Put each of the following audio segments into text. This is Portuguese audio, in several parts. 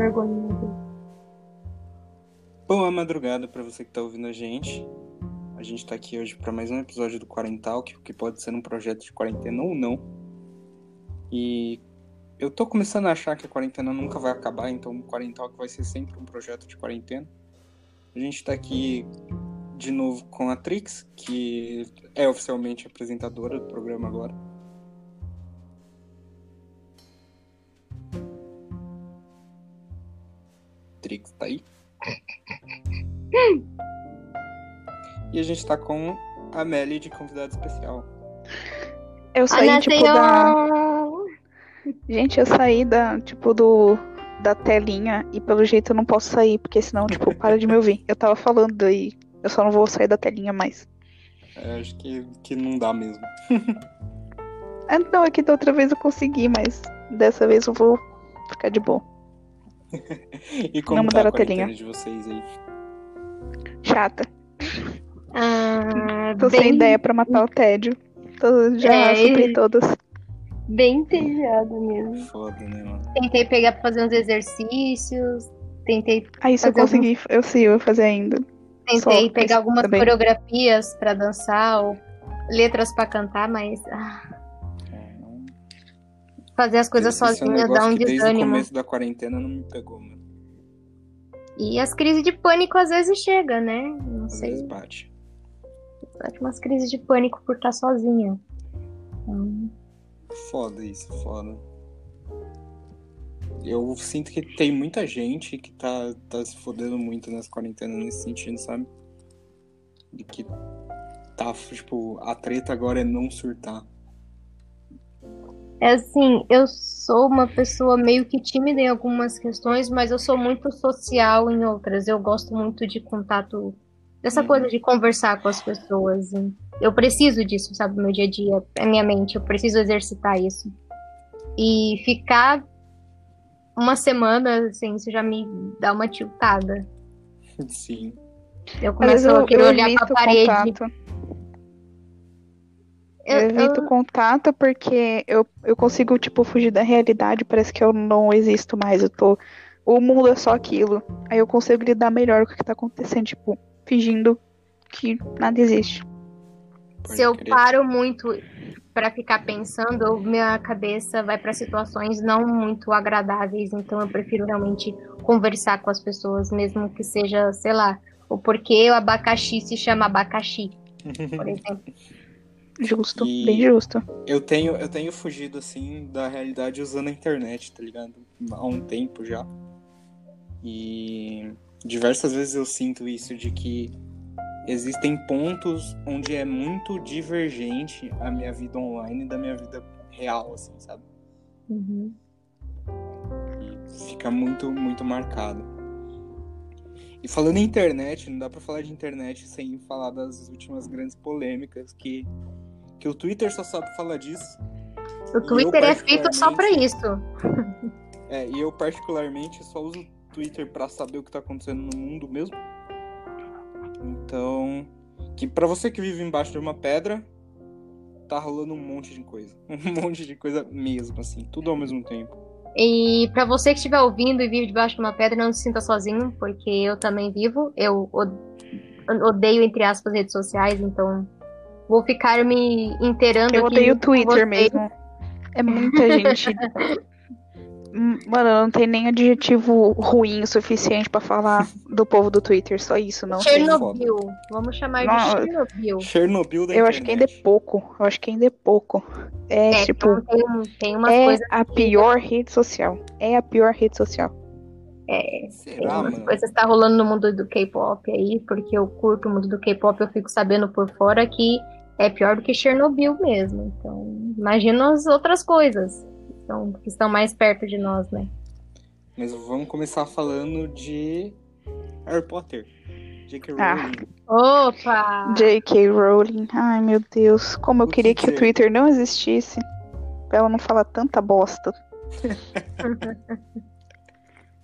vergonha. Boa madrugada para você que tá ouvindo a gente. A gente tá aqui hoje para mais um episódio do Quarental, que, que pode ser um projeto de quarentena ou não. E eu tô começando a achar que a quarentena nunca vai acabar, então o Quarental vai ser sempre um projeto de quarentena. A gente tá aqui de novo com a Trix, que é oficialmente apresentadora do programa agora. Trix tá aí? E a gente tá com a Melly de convidado especial. Eu saí, tipo, da. Gente, eu saí da, tipo, do. Da telinha e pelo jeito eu não posso sair, porque senão, tipo, para de me ouvir. Eu tava falando aí, eu só não vou sair da telinha mais. É, acho que, que não dá mesmo. é, não, é que da outra vez eu consegui, mas dessa vez eu vou ficar de boa. e como não tá a telinha de vocês aí? Chata. Ah, Tô bem... sem ideia pra matar o tédio. Tô, já é, supri todas. Bem entediada mesmo. Foda, né, mano? Tentei pegar pra fazer uns exercícios. Tentei. Ah, isso eu consegui. Alguns... Eu sim, eu vou fazer ainda. Tentei Só pegar algumas também. coreografias pra dançar ou letras pra cantar, mas. Ah. Fazer as coisas Esse sozinha é um dá um desânimo. Desde o começo da quarentena não me pegou, mano. E as crises de pânico às vezes chegam, né? Não às sei. Vezes bate. Bate umas crises de pânico por estar sozinha. Então... Foda isso, foda. Eu sinto que tem muita gente que tá, tá se fodendo muito nessa quarentena nesse sentido, sabe? De que tá, tipo, a treta agora é não surtar. É assim, eu sou uma pessoa meio que tímida em algumas questões, mas eu sou muito social em outras. Eu gosto muito de contato, dessa uhum. coisa de conversar com as pessoas. Eu preciso disso, sabe, no meu dia a dia, é minha mente, eu preciso exercitar isso. E ficar uma semana, assim, isso já me dá uma tiltada. Sim. Eu começo eu, a querer olhar pra parede. Contato. Eu, eu evito eu... contato porque eu, eu consigo, tipo, fugir da realidade. Parece que eu não existo mais. Eu tô. O mundo é só aquilo. Aí eu consigo lidar melhor com o que tá acontecendo, tipo, fingindo que nada existe. Se eu paro muito para ficar pensando, minha cabeça vai para situações não muito agradáveis, então eu prefiro realmente conversar com as pessoas, mesmo que seja, sei lá, o porquê o abacaxi se chama abacaxi, por exemplo. Justo, e bem justo. Eu tenho, eu tenho fugido, assim, da realidade usando a internet, tá ligado? Há um tempo já. E diversas vezes eu sinto isso de que existem pontos onde é muito divergente a minha vida online da minha vida real, assim, sabe? Uhum. E fica muito, muito marcado. E falando em internet, não dá para falar de internet sem falar das últimas grandes polêmicas que que o Twitter só sabe falar disso. O Twitter é feito só para isso. É, e eu particularmente só uso o Twitter para saber o que tá acontecendo no mundo mesmo. Então, que para você que vive embaixo de uma pedra, tá rolando um monte de coisa. Um monte de coisa mesmo, assim, tudo ao mesmo tempo. E para você que estiver ouvindo e vive debaixo de uma pedra, não se sinta sozinho, porque eu também vivo. Eu odeio, entre aspas, redes sociais, então vou ficar me inteirando Eu odeio o Twitter mesmo. É muita gente mano, não tem nem adjetivo ruim o suficiente para falar do povo do Twitter, só isso, não. Chernobyl. Vamos chamar não, de Chernobyl. Chernobyl da Eu acho que ainda é pouco. Eu acho que ainda é pouco. É, é tipo. Tem, tem umas é a pior rede social. É a pior rede social. É, Será, tem umas mano? coisas que tá rolando no mundo do K-pop aí, porque eu curto o mundo do K-pop, eu fico sabendo por fora que é pior do que Chernobyl mesmo. Então, imagina as outras coisas estão, que estão mais perto de nós, né? Mas vamos começar falando de Harry Potter. J.K. Ah. Rowling. Ah. Opa! J.K. Rowling. Ai, meu Deus. Como eu o queria que, que o Twitter não existisse. Pra ela não falar tanta bosta.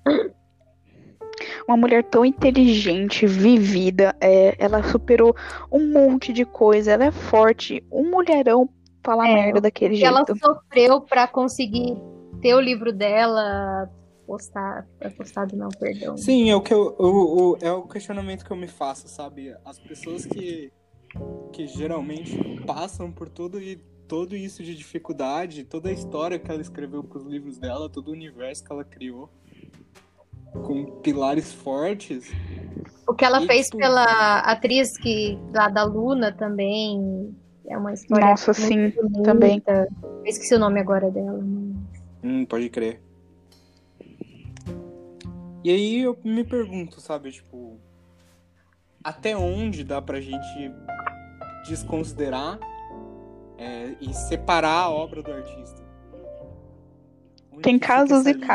Uma mulher tão inteligente, vivida, é, ela superou um monte de coisa, ela é forte, um mulherão falar é, merda daquele jeito. Ela sofreu para conseguir ter o livro dela, postado, postado não, perdão. Sim, é o, que eu, o, o, é o questionamento que eu me faço, sabe? As pessoas que, que geralmente passam por tudo e todo isso de dificuldade, toda a história que ela escreveu para os livros dela, todo o universo que ela criou, com pilares fortes. O que ela E, fez tipo, pela atriz que lá da Luna também é uma história Nossa, muito sim, bonita. também. Eu esqueci o nome agora dela. Hum, pode crer. E aí eu me pergunto, sabe, tipo, até onde dá pra gente desconsiderar é, e separar a obra do artista? Onde Tem casos e linha?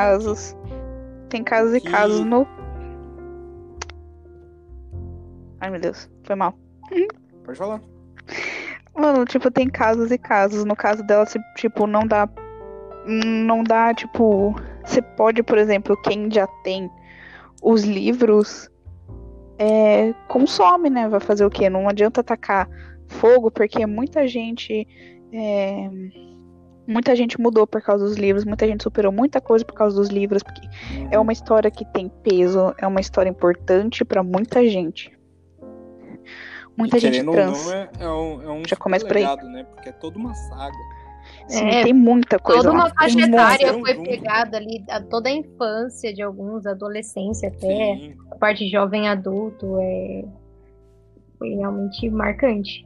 Tem casos e Que- casos no. Ai, meu Deus, foi mal. Pode falar. Mano, tipo, tem casos e casos. No caso dela, se, tipo, não dá. Não dá, tipo. Você pode, por exemplo, quem já tem os livros. É, consome, né? Vai fazer o quê? Não adianta atacar fogo, porque muita gente. é, muita gente mudou por causa dos livros, muita gente superou muita coisa por causa dos livros, porque é uma história que tem peso, é uma história importante pra muita gente. Muita E gente trans. não, é, é um, é um Já começa por aí. né? Porque é toda uma saga. Sim, É, tem muita coisa Toda lá. uma faixa etária foi pegada ali, a- toda a infância de alguns, adolescência até, Sim. a parte jovem adulto, é... foi realmente marcante.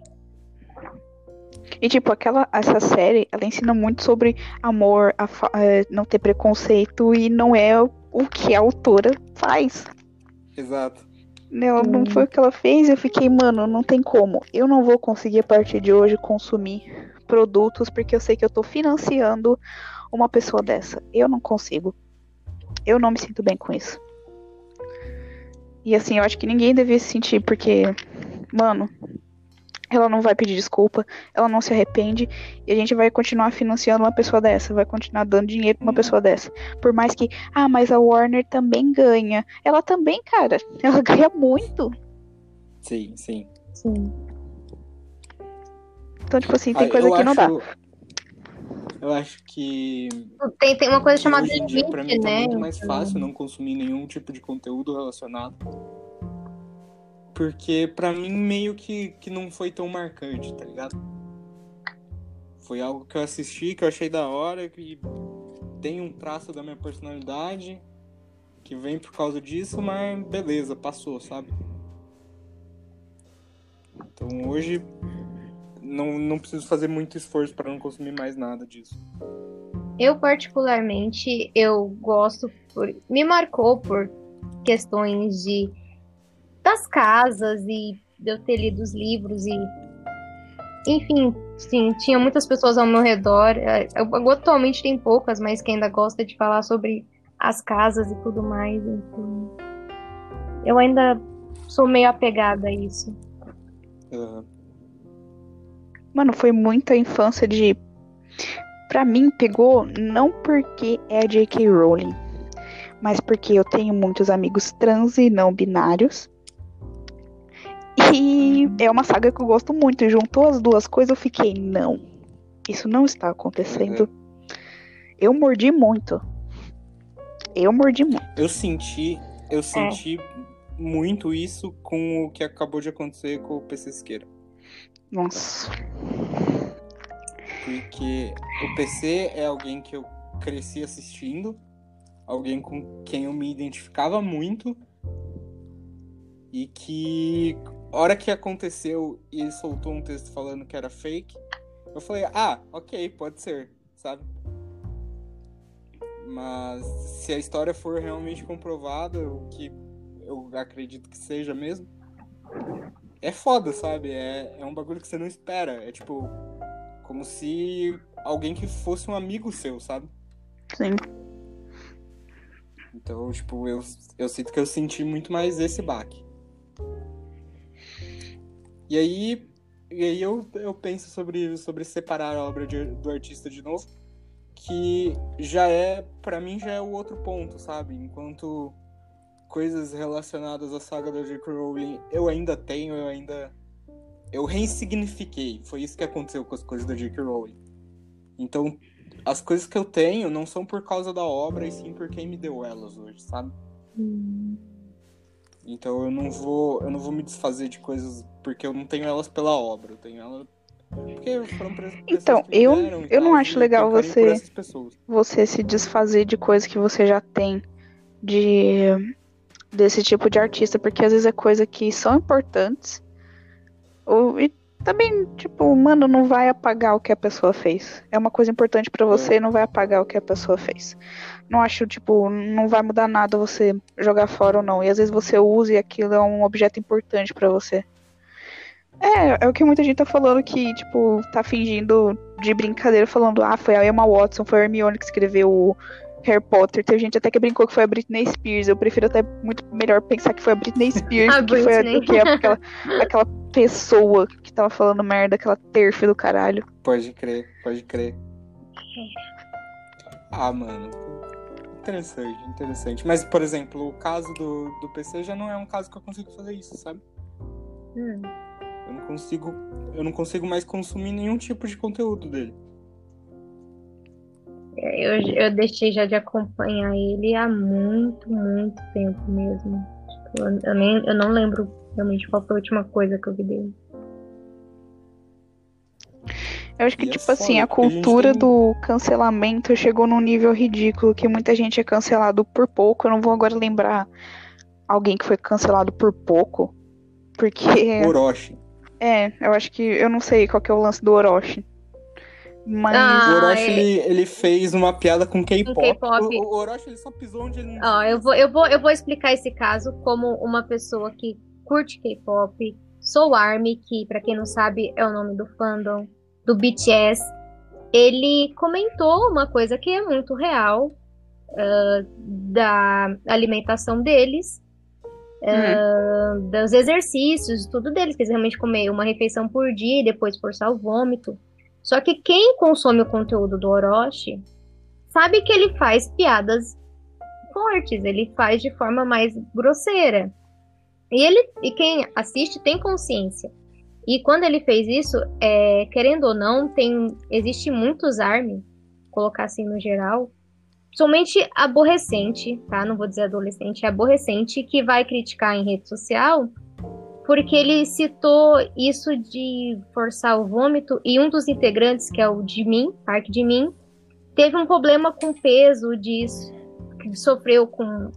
E tipo, aquela, essa série, ela ensina muito sobre amor, a fa- é, não ter preconceito e não é o que a autora faz. Exato. Ela não Hum. foi o que ela fez, eu fiquei, mano, não tem como. Eu não vou conseguir a partir de hoje consumir produtos porque eu sei que eu tô financiando uma pessoa dessa. Eu não consigo. Eu não me sinto bem com isso. E assim, eu acho que ninguém devia se sentir porque, mano, ela não vai pedir desculpa, ela não se arrepende e a gente vai continuar financiando uma pessoa dessa, vai continuar dando dinheiro pra uma Uhum. pessoa dessa. Por mais que, ah, mas a Warner também ganha. Ela também, cara, ela ganha muito. Sim, sim. Sim. Então, tipo assim, tem Ah, coisa que não dá. acho- Eu acho que Tem, tem uma coisa chamada hoje em dia, pra mim, tá né? muito mais fácil não consumir nenhum tipo de conteúdo relacionado. Porque pra mim meio que, que não foi tão marcante, tá ligado? Foi algo que eu assisti, que eu achei da hora, que tem um traço da minha personalidade, que vem por causa disso, mas beleza, passou, sabe? Então hoje não, não preciso fazer muito esforço pra não consumir mais nada disso. Eu, particularmente, eu gosto por. Me marcou por questões de das casas e de eu ter lido os livros e. Enfim, sim, tinha muitas pessoas ao meu redor. É, eu- atualmente tem poucas, mas que ainda gosta de falar sobre as casas e tudo mais. Então, eu ainda sou meio apegada a isso. Aham. Mano, foi muita infância de. Pra mim, pegou não porque é a J.K. Rowling, mas porque eu tenho muitos amigos trans e não binários. E é uma saga que eu gosto muito. E juntou as duas coisas, eu fiquei, não. Isso não está acontecendo. Eu mordi muito. Eu mordi muito. Eu senti, eu senti muito isso com o que acabou de acontecer com o PC Siqueira. Nossa. Porque o PC é alguém que eu cresci assistindo, alguém com quem eu me identificava muito e que hora que aconteceu e ele soltou um texto falando que era fake, eu falei, ah, ok, pode ser, sabe? Mas se a história for realmente comprovada, o que eu acredito que seja mesmo, é foda, sabe? É, é um bagulho que você não espera. É tipo, como se alguém que fosse um amigo seu, sabe? Sim. Então, tipo, eu, eu sinto que eu senti muito mais esse baque. E aí, e aí eu, eu penso sobre, sobre separar a obra de- do artista de novo, que já é, pra mim, já é o outro ponto, sabe? Enquanto coisas relacionadas à saga da J.K. Rowling eu ainda tenho, eu ainda. Eu ressignifiquei. Foi isso que aconteceu com as coisas da J.K. Rowling. Então, as coisas que eu tenho não são por causa da obra, e sim por quem me deu elas hoje, sabe? Hum. Então eu não vou, eu não vou me desfazer de coisas porque eu não tenho elas pela obra, eu tenho elas porque foram Então, eu- eu não tal, acho e legal você-. Você se desfazer de coisas que você já tem de desse tipo de artista, porque às vezes é coisa que são importantes. Ou, e também, tipo, mano, não vai apagar o que a pessoa fez. É uma coisa importante pra você e não vai apagar o que a pessoa fez. Não acho, tipo, não vai mudar nada você jogar fora ou não. E às vezes você usa e aquilo é um objeto importante pra você. É, é o que muita gente tá falando que, tipo, tá fingindo de brincadeira, falando, ah, foi a Emma Watson, foi a Hermione que escreveu o Harry Potter. Teve gente até que brincou que foi a Britney Spears. Eu prefiro até muito melhor pensar que foi a Britney Spears A do que, foi a- Britney. do que aquela, aquela pessoa que tava falando merda, aquela terfa do caralho. Pode crer, pode crer. Ah, mano. Interessante, interessante. Mas, por exemplo, o caso do, do PC já não é um caso que eu consigo fazer isso, sabe? Hum. Eu não consigo. Eu não consigo mais consumir nenhum tipo de conteúdo dele. Eu, eu deixei já de acompanhar ele há muito, muito tempo mesmo. Tipo, eu, eu nem, eu não lembro realmente qual foi a última coisa que eu vi dele. Eu acho que, E é tipo assim, foda, a porque a cultura tem- do cancelamento chegou num nível ridículo que muita gente é cancelado por pouco. Eu não vou agora lembrar alguém que foi cancelado por pouco. Porque. Orochi. É, eu acho que. Eu não sei qual que é o lance do Orochi. Mas. Ah, o Orochi, é. ele, ele fez uma piada com K-pop. O, o Orochi, ele só pisou onde ele não Ó, devia eu vou, eu, vou, eu vou explicar esse caso como uma pessoa que curte K-pop. Sou ARMY, que pra quem não sabe é o nome do fandom, do BTS. Ele comentou uma coisa que é muito real ah, da alimentação deles, ah, dos exercícios, tudo deles, que eles realmente comer uma refeição por dia e depois forçar o vômito. Só que quem consome o conteúdo do Orochi sabe que ele faz piadas fortes, ele faz de forma mais grosseira. E ele e quem assiste tem consciência. E quando ele fez isso, é, querendo ou não, tem existe muitos ARMY, colocar assim no geral, somente aborrecente, tá? Não vou dizer adolescente, é aborrecente que vai criticar em rede social, porque ele citou isso de forçar o vômito e um dos integrantes, que é o Jimin, Park Jimin, teve um problema com peso disso, que sofreu com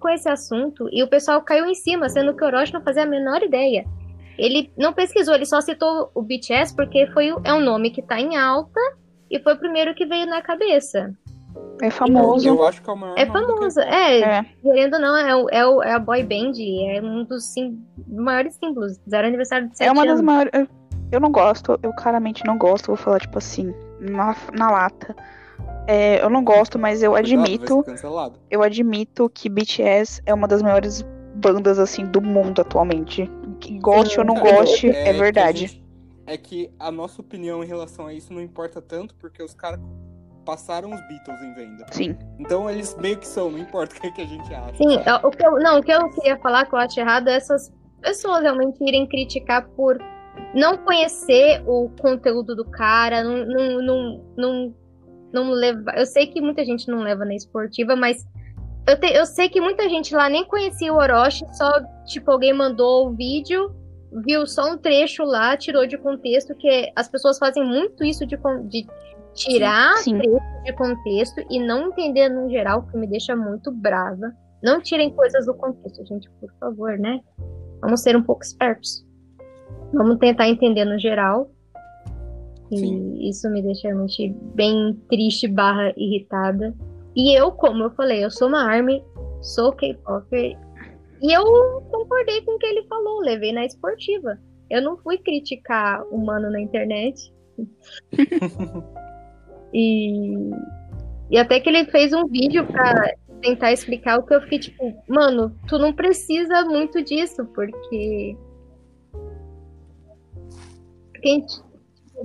com esse assunto e o pessoal caiu em cima, sendo que o Orochi não fazia a menor ideia. Ele não pesquisou, ele só citou o BTS porque foi o- é um nome que tá em alta e foi o primeiro que veio na cabeça. É famoso. Eu acho que é o maior É famoso, K-pop. é, É. querendo ou não, é, o- é, o- é a boy band, é um dos sim- maiores símbolos. Fizeram aniversário de 7 É uma das anos. maiores. eu- Eu não gosto, eu claramente não gosto, vou falar, tipo assim, na, na lata. É, eu não gosto, mas eu Cuidado, admito. eu admito que BTS é uma das maiores bandas assim do mundo atualmente. Que goste ou não goste, é, a verdade. gente- é que a nossa opinião em relação a isso não importa tanto, porque os caras passaram os Beatles em venda. Sim. Então eles meio que são, não importa o que, que a gente acha. Sim, é, o que eu, não, o que eu queria falar que eu acho errado é essas pessoas realmente irem criticar por não conhecer o conteúdo do cara, não, não, não, não, não levar. Eu sei que muita gente não leva na esportiva, mas eu, te- eu sei que muita gente lá nem conhecia o Orochi, só tipo alguém mandou o vídeo, viu só um trecho lá, tirou de contexto, que as pessoas fazem muito isso de, de tirar Sim. trechos de contexto e não entender no geral, que me deixa muito brava. Não tirem coisas do contexto, gente, por favor, né? Vamos ser um pouco espertos. Vamos tentar entender no geral. E Sim. isso me deixa realmente bem triste barra irritada. E eu, como eu falei, eu sou uma ARMY, sou K-Popper. E eu concordei com o que ele falou, levei na esportiva. Eu não fui criticar o mano na internet. e, e até que ele fez um vídeo pra tentar explicar o que eu fiquei tipo, mano, tu não precisa muito disso, porque. Porque,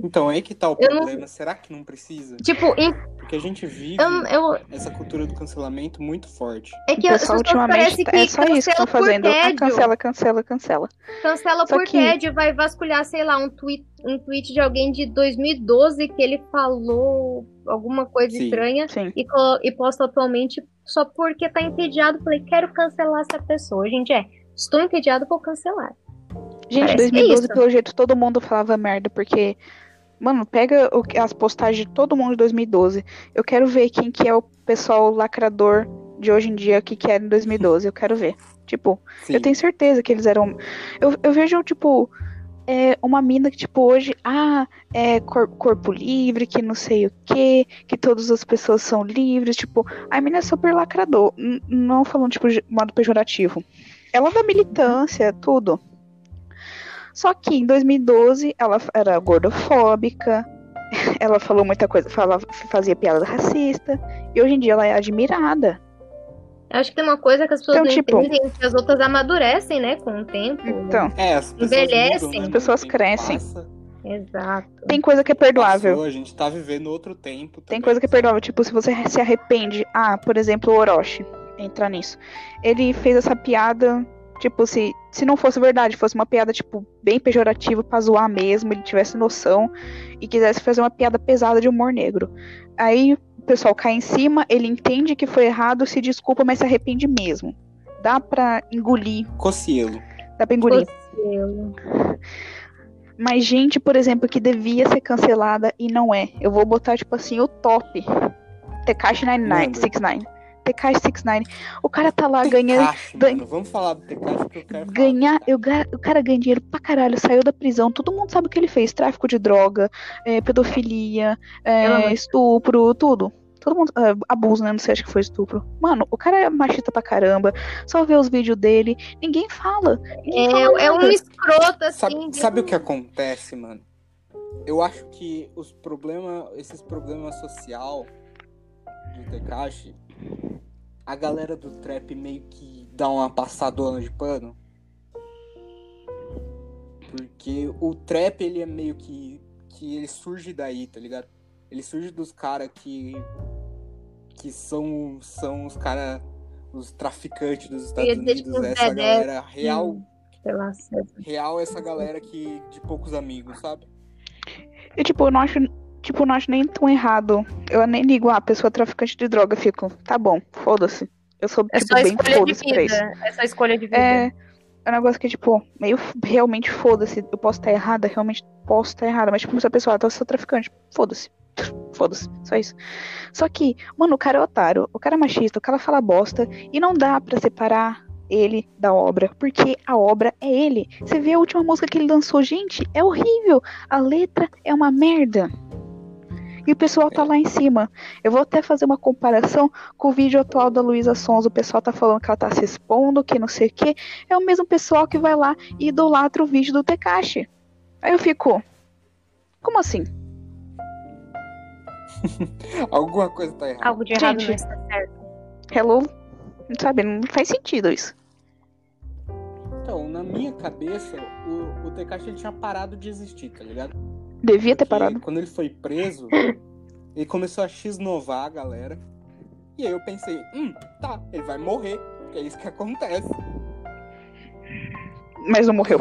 Então aí que tá o Eu não- problema. Será que não precisa? tipo, em- Porque a gente vive Eu, eu, essa cultura do cancelamento muito forte. é O que as pessoal ultimamente tá- que é só isso que cancela estão fazendo. Ah, cancela, cancela, cancela. Cancela Só por que- tédio, vai vasculhar, sei lá, um tweet, um tweet de alguém de 2012 que ele falou alguma coisa Sim. estranha Sim. e, e posta atualmente só porque tá entediado. Falei, quero cancelar essa pessoa. Gente, é, estou entediado, vou cancelar. Gente, Parece 2012, isso. pelo jeito, todo mundo falava merda, porque. Mano, pega o que- as postagens de todo mundo de 2012. Eu quero ver quem que é o pessoal lacrador de hoje em dia, que que era em 2012. Eu quero ver. Tipo, Sim. eu tenho certeza que eles eram. Eu, eu vejo, tipo, é, uma mina que, tipo, hoje, ah, é cor- corpo livre, que não sei o quê, que todas as pessoas são livres. Tipo, a mina é super lacrador. Não falando, tipo, de modo pejorativo. Ela da militância, tudo. Só que em 2012 ela era gordofóbica, ela falou muita coisa, falava, fazia piada racista, e hoje em dia ela é admirada. Eu acho que tem uma coisa que as pessoas Então, não tipo- entendem, que as outras amadurecem, né, com o tempo. né? Então, É, as pessoas Envelhecem. mudam, né? As pessoas crescem. passa, Exato. tem coisa que é perdoável. passou, a gente tá vivendo outro tempo. Tem também, coisa que é perdoável, tipo, se você se arrepende. Ah, por exemplo, o Orochi, entrar nisso. Ele fez essa piada, tipo, se, se não fosse verdade, fosse uma piada, tipo, bem pejorativa pra zoar mesmo, ele tivesse noção e quisesse fazer uma piada pesada de humor negro. Aí o pessoal cai em cima, ele entende que foi errado, se desculpa, mas se arrepende mesmo. Dá pra engolir, Cocielo. dá pra engolir. Cocielo. Mas gente, por exemplo, que devia ser cancelada e não é. Eu vou botar, tipo assim, o top. Tekashi 99, Manda. 69. Tekashi 69. O cara tá lá ganhando. Vamos falar do Tekashi porque eu quero Ganhar, eu, o cara ganha dinheiro pra caralho, saiu da prisão, todo mundo sabe o que ele fez: tráfico de droga, é, pedofilia, é, estupro, tudo. Todo mundo. é, abuso, né? Não sei, acho que foi estupro. Mano, o cara é machista pra caramba. Só vê os vídeos dele. Ninguém fala. Ninguém fala É, é um escroto, assim. Sabe, de- sabe o que acontece, mano? Eu acho que os problemas, esses problemas social do Tekashi, a galera do trap meio que dá uma passadona de pano. Porque o trap, ele é meio que. que ele surge daí, tá ligado? Ele surge dos caras que. que são, são os caras. os traficantes dos Estados Unidos, tipo, os essa galera real real essa galera que de poucos amigos, sabe? E tipo, eu não acho. Tipo, não acho nem tão errado. Eu nem ligo, ah, a pessoa é traficante de droga. Fico, tá bom, foda-se. Eu sou, É tipo, bem escolha de foda-se pra isso. vida. É só escolha de vida. É, é um negócio que, tipo, meio realmente foda-se. Eu posso estar errada, realmente posso estar errada. Mas, tipo, se a pessoa, ah, eu sou traficante, foda-se. Foda-se, só isso. Só que, mano, o cara é otário, o cara é machista, o cara fala bosta. E não dá pra separar ele da obra, porque a obra é ele. Você vê a última música que ele lançou, gente, é horrível. A letra é uma merda. E o pessoal tá lá em cima. Eu vou até fazer uma comparação com o vídeo atual da Luísa Sons. O pessoal tá falando que ela tá se expondo, que não sei o quê. É o mesmo pessoal que vai lá e idolatra o vídeo do Tekashi. Aí eu fico. Como assim? Alguma coisa tá errada. Algo de errado Gente. não está certo. Hello? Sabe, não faz sentido isso. Então, na minha cabeça, o, o Tekashi ele tinha parado de existir, tá ligado? Devia ter parado. Quando ele foi preso, ele começou a x-novar a galera. E aí eu pensei, hum, tá, ele vai morrer. Porque é isso que acontece. Mas não morreu.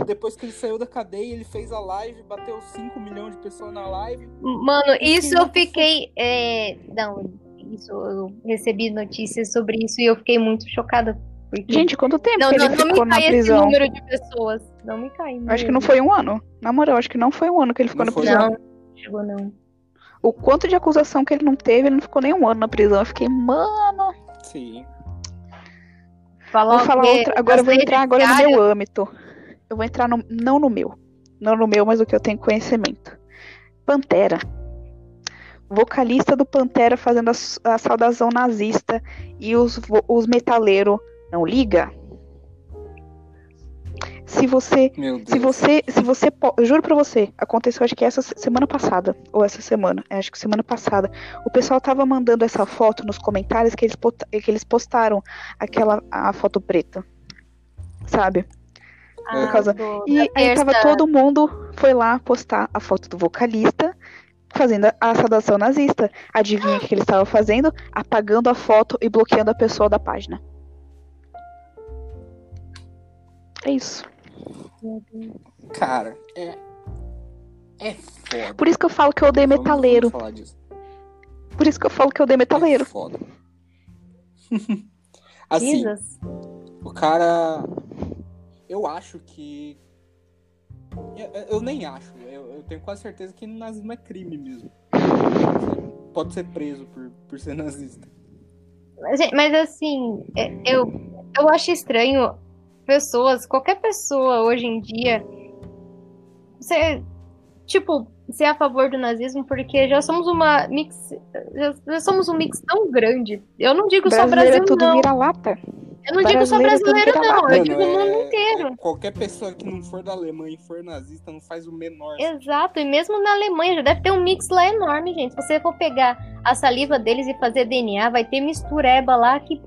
E depois que ele saiu da cadeia, ele fez a live, bateu 5 milhões de pessoas na live. Mano, isso eu fiquei. é, Não, isso eu recebi notícias sobre isso e eu fiquei muito chocada. Porque... Gente, quanto tempo não, que não, ele não ficou me na cai esse prisão? número de pessoas. Não me cai. Acho que não foi um ano. Na moral, acho que não foi um ano que ele ficou Não na prisão. Não, chegou não. O quanto de acusação que ele não teve, ele não ficou nem um ano na prisão. Eu fiquei, mano. Sim. Falar Vou falar outra. Agora eu vou entrar agora no meu âmbito. Eu vou entrar no, não no meu. Não no meu, mas o que eu tenho conhecimento. Pantera. Vocalista do Pantera fazendo a, a saudação nazista e os, os metaleiros não liga? Se você Meu Deus. se você, se você, juro pra você, aconteceu acho que essa se- semana passada, ou essa semana, é, acho que semana passada, o pessoal tava mandando essa foto nos comentários que eles, que eles postaram aquela, a foto preta, sabe? Ah, causa- do- E aí tava terça- todo mundo, foi lá postar a foto do vocalista, fazendo a saudação nazista. Adivinha o que ele estava fazendo? Apagando a foto e bloqueando a pessoa da página. É isso. Cara, é. É foda. Por isso que eu falo que eu odeio metaleiro. vamos falar disso. Por isso que eu falo que eu odeio metaleiro. É foda. assim, Jesus. o cara. Eu acho que. Eu, eu- eu nem acho. Eu, eu tenho quase certeza que nazismo é crime mesmo. Você pode ser preso por, por ser nazista. Mas, mas, assim, é- eu, eu acho estranho pessoas, qualquer pessoa hoje em dia, ser, tipo, ser a favor do nazismo, porque já somos uma mix, já, já somos um mix tão grande. Eu não digo só Brasileiro Brasil, é tudo não. vira-lata. Eu não digo só brasileiro é não. Eu digo o mundo é- inteiro. é qualquer pessoa que não for da Alemanha e for nazista não faz o menor. Exato, e mesmo na Alemanha já deve ter um mix lá enorme, gente. Se você for pegar a saliva deles e fazer DNA, vai ter mistureba lá que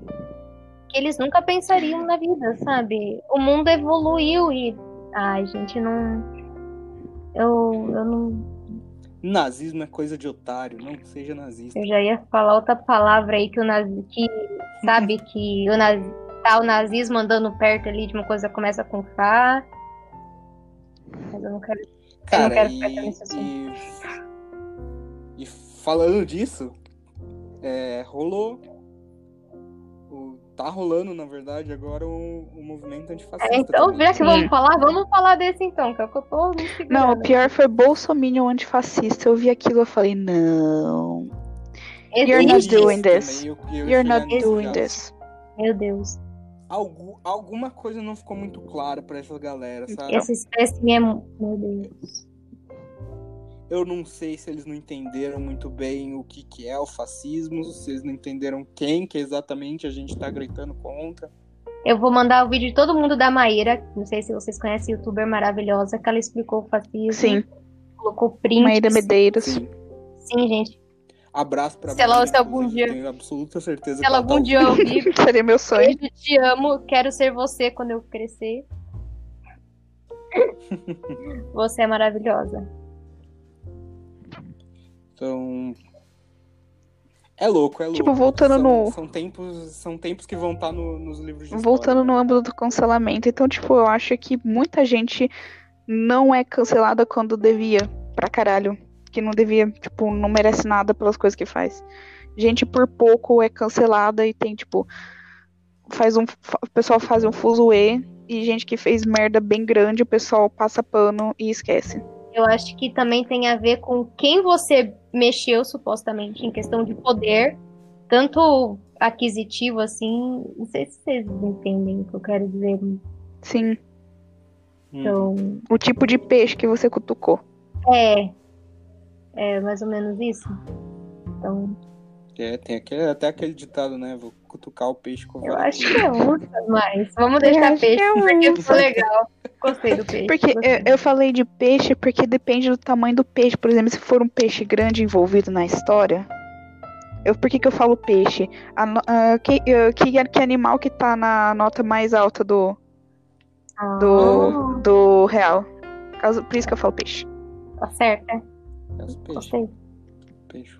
eles nunca pensariam na vida, sabe? O mundo evoluiu e. Ai, gente, não. Eu, eu não. Nazismo é coisa de otário, não seja nazista. Eu já ia falar outra palavra aí que o nazi, que sabe que o nazi, tá o nazismo andando perto ali de uma coisa que começa com Fá. Mas eu não quero. Cara, quero e, ficar nesse assunto. e, e falando disso, é, rolou. Tá rolando, na verdade, agora o, o movimento antifascista. É, então, também. já que vamos falar, vamos falar desse então, que é o que eu tô me segurando. Não, o pior foi Bolsominion antifascista. Eu vi aquilo e falei, não. You're not Existe. doing this. eu- eu You're not doing this. Meu Deus. Algu- alguma coisa não ficou muito clara pra essa galera, sabe? Essa espécie é. Meu Deus. Eu não sei se eles não entenderam muito bem o que, que é o fascismo, se eles não entenderam quem que exatamente a gente tá gritando contra. Eu vou mandar o vídeo de todo mundo da Maíra. Não sei se vocês conhecem, youtuber maravilhosa, que ela explicou o fascismo. Sim, Colocou print. Maíra Medeiros. Sim. Sim, gente. Abraço pra Se ela- se algum dia- Tenho absoluta certeza Se que ela ela tá algum dia ouvir, Seria meu sonho. beijo, te amo, quero ser você quando eu crescer. Você é maravilhosa. Então. É louco, é louco. Tipo, voltando são, no- São tempos, são tempos que vão estar no- nos livros de Voltando história. no âmbito do cancelamento. Então, tipo, eu acho que muita gente não é cancelada quando devia. Pra caralho. Que não devia, tipo, não merece nada pelas coisas que faz. Gente por pouco é cancelada e tem, tipo. Faz um. O pessoal faz um fuzuê. E gente que fez merda bem grande, o pessoal passa pano e esquece. Eu acho que também tem a ver com quem você mexeu, supostamente, em questão de poder, tanto aquisitivo assim. Não sei se vocês entendem o que eu quero dizer. Sim. Hum. Então, O tipo de peixe que você cutucou. é. É mais ou menos isso. Então, É, tem aquele, até aquele ditado, né? Cutucar o peixe com eu acho que é onça, mas vamos deixar peixe, é porque onça. ficou legal. Gostei do peixe. Porque eu, eu falei de peixe porque depende do tamanho do peixe. Por exemplo, se for um peixe grande envolvido na história. Eu, por que, que eu falo peixe? A no- ah, que, ah, que, que animal que tá na nota mais alta do, do, Ah, do real? Por isso que eu falo peixe. Tá certo, é. É os peixes, Gostei. peixe.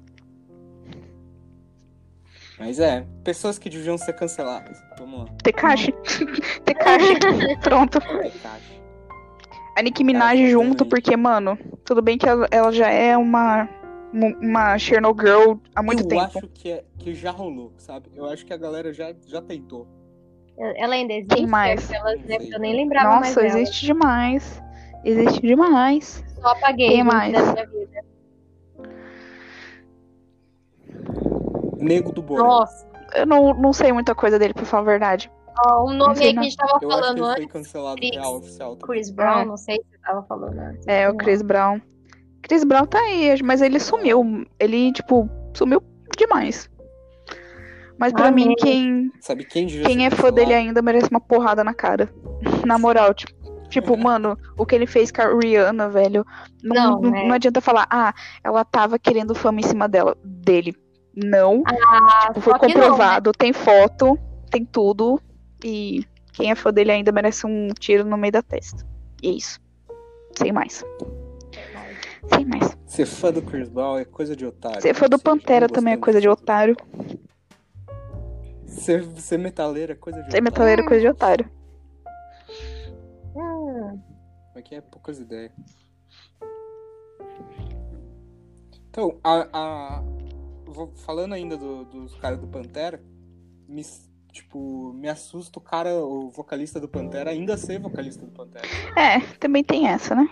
Mas é, pessoas que deviam ser canceladas. Vamos lá. Tekashi. Tekashi. Pronto. Caixa. A Nicki Minaj Cara, junto, exatamente. porque, mano, tudo bem que ela, ela já é uma, uma Chernow Girl há muito eu tempo. acho que, é, que já rolou, sabe? Eu acho que a galera já, já tentou. Ela ainda existe? Tem mais. Não sei. eu nem lembrava mais Nossa, dela. existe demais. Existe demais. Só apaguei Tem mais. da minha vida. Nego do Borel. Nossa, Eu não, não sei muita coisa dele, pra falar a verdade. ó, o Não nome aí que a gente tava Eu acho que falando ele foi antes, cancelado Chris. real oficial. também. Chris Brown, Ah. não sei se você tava falando antes. É, o Chris Brown. Chris Brown tá aí, mas ele sumiu. Ele, tipo, sumiu demais. Mas pra Amém. mim, quem, Sabe quem quem é fã dele ainda merece uma porrada na cara. Na moral, tipo. Tipo, mano, o que ele fez com a Rihanna, velho. Não, Não, não, é. não adianta falar, ah, ela tava querendo fama em cima dela, dele. Não. Ah, Tipo, foi que não, né? comprovado, tem foto, tem tudo. E quem é fã dele ainda merece um tiro no meio da testa. E é isso. Sem mais. Sim, mas. Ser fã do Chris Brown é coisa de otário. Ser fã do Ou seja, Pantera também é coisa de otário. Ser, ser metaleiro é coisa de Ser otário. metaleiro é coisa de otário. Hum, Aqui é poucas ideias. Então, a, a- vou- falando ainda do- dos caras do Pantera, me, tipo, me assusta o cara, o vocalista do Pantera, ainda ser vocalista do Pantera. É, também tem essa, né?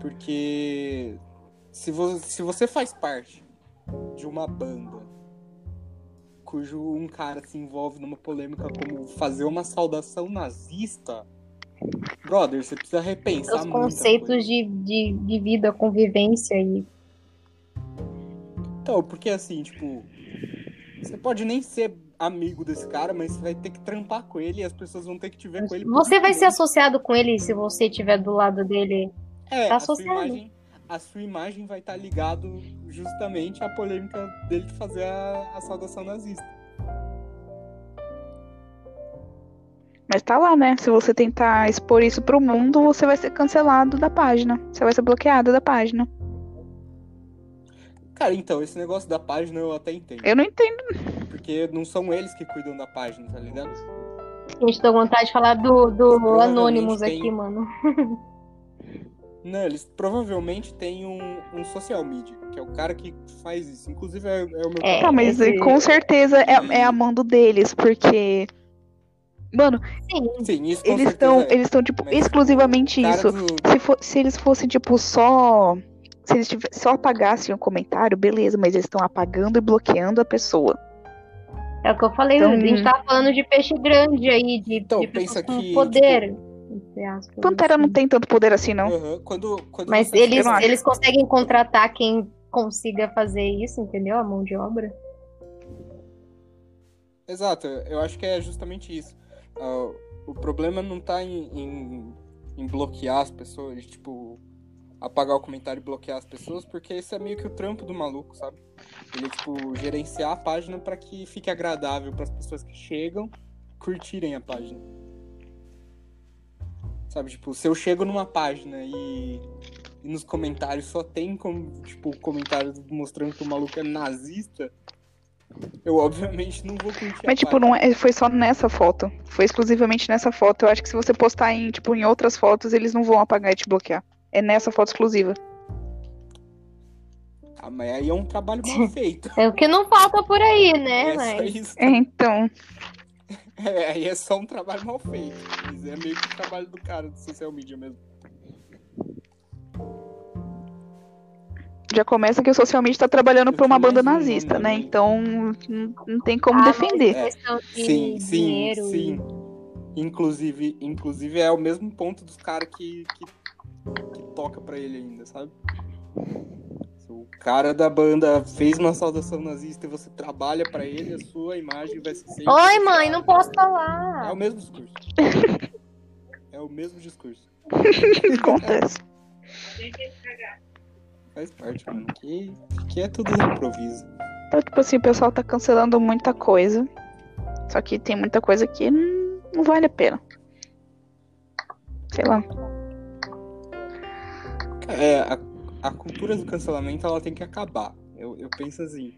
Porque se, vo, se você faz parte de uma banda cujo um cara se envolve numa polêmica como fazer uma saudação nazista, brother, você precisa repensar os muita conceitos coisa. de, de, de vida, convivência e Então, porque assim, tipo, você pode nem ser amigo desse cara, mas você vai ter que trampar com ele e as pessoas vão ter que te ver com ele. Você vai ser associado com ele se você estiver do lado dele. É, tá a sua associado. imagem, a sua imagem vai estar ligado justamente à polêmica dele de fazer a, a saudação nazista. Mas tá lá, né? Se você tentar expor isso pro mundo, você vai ser cancelado da página. Você vai ser bloqueado da página. Cara, então, esse negócio da página eu até entendo. Eu não entendo. Porque não são eles que cuidam da página, tá ligado? A gente dá vontade de falar do, do Anonymous tem- aqui, mano. Não, eles provavelmente têm um, um social media, que é o cara que faz isso. Inclusive é, é o meu É. Mas esse- com certeza é, é a mão do deles, porque. Mano, Sim, Sim, isso eles estão, é. eles estão tipo Mas exclusivamente isso. do- Se, fo- se eles fossem tipo só se eles tive- só apagassem o comentário, beleza, mas eles estão apagando e bloqueando a pessoa. é o que eu falei, Então- a gente tá falando de peixe grande aí, de, Então, de pensa com que, poder. aspas, Pantera não assim. tem tanto poder assim, não. Aham, Quando, quando Mas você- eles, não eles conseguem contratar quem consiga fazer isso, entendeu? A mão de obra. Exato, eu acho que é justamente isso. Ah, o problema não tá em, em, em bloquear as pessoas, tipo, apagar o comentário e bloquear as pessoas, porque esse é meio que o trampo do maluco, sabe? Ele, tipo, gerenciar a página pra que fique agradável para as pessoas que chegam curtirem a página. Sabe, tipo, se eu chego numa página e, e nos comentários só tem como, tipo, comentários mostrando que o maluco é nazista, eu obviamente não vou curtir Mas, tipo, não é, foi só nessa foto. Foi exclusivamente nessa foto. Eu acho que se você postar em, tipo, em outras fotos, eles não vão apagar e te bloquear. É nessa foto exclusiva. Ah, mas aí é um trabalho mal feito. É o que não falta por aí, né? é só mas... isso. É, então. É, aí é só um trabalho mal feito. É meio que o trabalho do cara do social media mesmo. Já começa que o social media tá trabalhando pra uma banda nazista, né? Então não, tem como Ah, defender. é de Sim, sim, dinheiro sim. Inclusive, inclusive é o mesmo ponto dos caras que, que, que toca pra ele ainda, sabe? Se o cara da banda fez uma saudação nazista e você trabalha pra ele, a sua imagem vai ser sempre Oi, mãe, não posso É falar. o mesmo discurso. é o mesmo discurso. Acontece. Faz parte, mano. Que, que é tudo no improviso. Então, tipo assim, o pessoal tá cancelando muita coisa. Só que tem muita coisa que não, não vale a pena. Sei lá. É, a, a cultura do cancelamento ela tem que acabar. Eu, eu penso assim.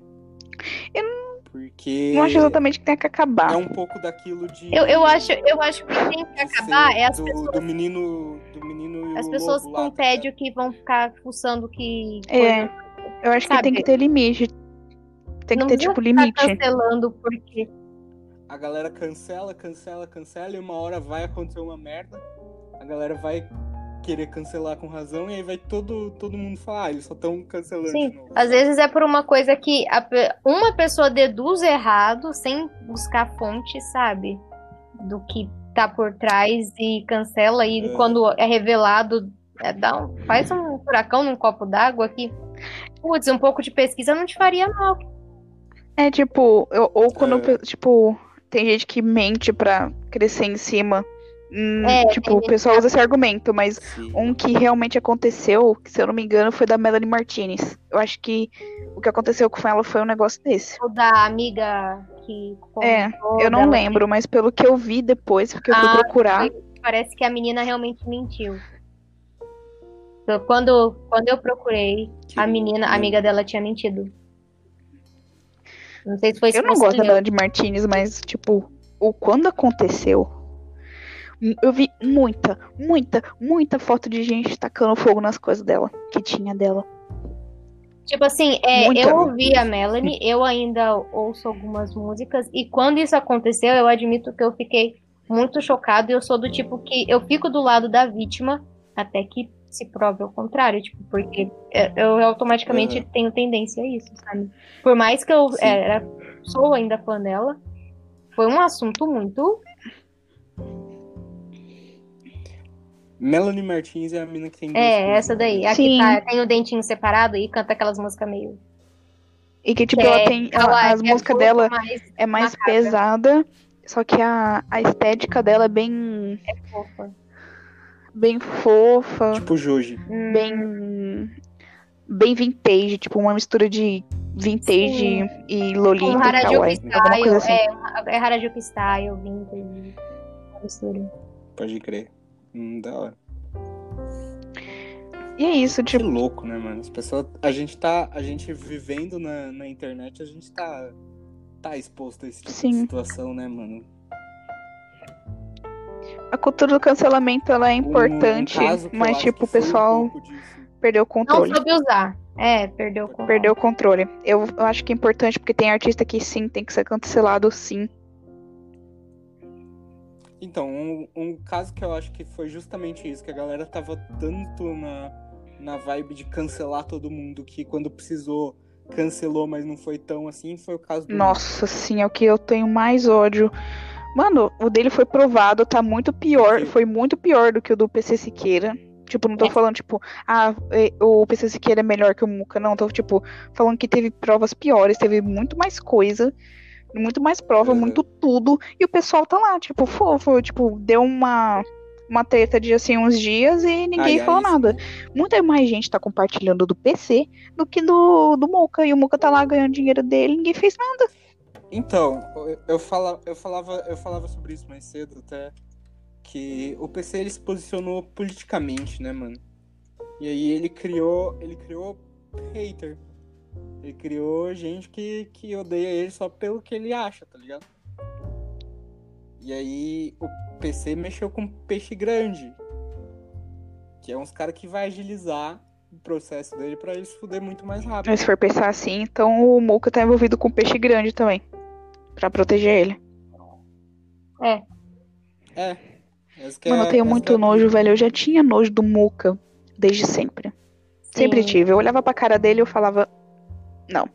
Eu Porque. Não acho exatamente que tem que acabar. É um pouco daquilo de. Eu, eu, acho, eu acho que tem que acabar é as do, pessoas, do menino. Do menino e as o pessoas lobo lá, com tá tédio que vão ficar fuçando que. É, coisa- Eu acho que sabe? tem que ter limite. Tem que Não ter, tipo, ficar limite. cancelando porque. A galera cancela, cancela, cancela, e uma hora vai acontecer uma merda. A galera vai querer cancelar com razão, e aí vai todo, todo mundo falar, ah, eles só estão cancelando Sim, novo. às vezes é por uma coisa que a uma pessoa deduz errado sem buscar fonte, sabe? Do que tá por trás e cancela e É. quando é revelado, é, dá um- faz um furacão num copo d'água que, putz, um pouco de pesquisa não te faria mal. É tipo, eu- ou quando, É. tipo, tem gente que mente pra crescer em cima. Hum, É, tipo, tem o pessoal usa esse argumento, mas Sim. um que realmente aconteceu, que se eu não me engano, foi da Melanie Martinez. Eu acho que o que aconteceu com ela foi um negócio desse. O da amiga que É, Eu não lembro, mas pelo que eu vi depois, porque eu fui Ah, procurar. Parece que a menina realmente mentiu. Então, Quando, quando eu procurei, Que a menina, a amiga dela tinha mentido. Não sei se foi Eu não gosto da leu. Melanie Martinez, mas, tipo, o quando aconteceu, eu vi muita, muita, muita foto de gente tacando fogo nas coisas dela, que tinha dela. Tipo assim, é, eu ouvi a Melanie, eu ainda ouço algumas músicas, e quando isso aconteceu, eu admito que eu fiquei muito chocada, e eu sou do tipo que eu fico do lado da vítima até que se prove o contrário, tipo, porque é, eu automaticamente Uhum. tenho tendência a isso, sabe? Por mais que eu Sim. era, sou ainda fã dela, foi um assunto muito. Melanie Martins é a mina que tem É, coisas essa daí. A que tá, tem o dentinho separado e canta aquelas músicas meio. E que, tipo, que ela é- tem. ela a- as é músicas um pouco dela mais é mais macabra. pesada, só que a, a estética dela é bem, fofa. bem fofa, Tipo Joji. Hum, bem. bem vintage, tipo, uma mistura de vintage Sim. e Lolita um Harajuku Style, assim. é, é Harajuku Style, vintage, uma mistura. Pode crer. Hum, da hora. E é isso, Que tipo, louco, né, mano? As pessoas. A gente tá. A gente vivendo na, na internet, a gente tá. Tá exposto a esse tipo de Sim. situação, né, mano? a cultura do cancelamento ela é Um- um importante, que mas tipo, que o um pessoal disso. perdeu o Não controle. soube usar. É, perdeu o controle. Perdeu o controle. Eu, eu acho que é importante porque tem artista que sim, tem que ser cancelado sim. Então, um, um caso que eu acho que foi justamente isso, que a galera tava tanto na, na vibe de cancelar todo mundo, que quando precisou, cancelou, mas não foi tão assim, foi o caso do. Nossa, sim, é o que eu tenho mais ódio. Mano, o dele foi provado, tá muito pior. Foi muito pior do que o do PC Siqueira. Tipo, não tô falando, tipo, ah, é, o PC Siqueira é melhor que o Muca. Não, tô, tipo, falando que teve provas piores, teve muito mais coisa, muito mais prova, Uhum. muito tudo. E o pessoal tá lá, tipo, fofo, tipo, deu uma, uma treta de, assim, uns dias e ninguém Ai, falou ai, nada. Muita mais gente tá compartilhando do PC do que do, do Muca. E o Muca tá lá ganhando dinheiro dele, ninguém fez nada. Então, eu, eu, fala, eu, falava, eu falava sobre isso mais cedo até, que o PC ele se posicionou politicamente, né, mano? E aí ele criou, ele criou hater. Ele criou gente que, que odeia ele só pelo que ele acha, tá ligado? E aí o PC mexeu com peixe grande. Que é uns caras que vai agilizar o processo dele pra ele se fuder muito mais rápido. Mas se for pensar assim, então o Muca tá envolvido com peixe grande também. Pra proteger ele. É, É. que Mano, é- eu tenho muito é nojo, velho. Eu já tinha nojo do Muca desde sempre. Sempre sim. tive. Eu olhava pra cara dele e eu falava. Não.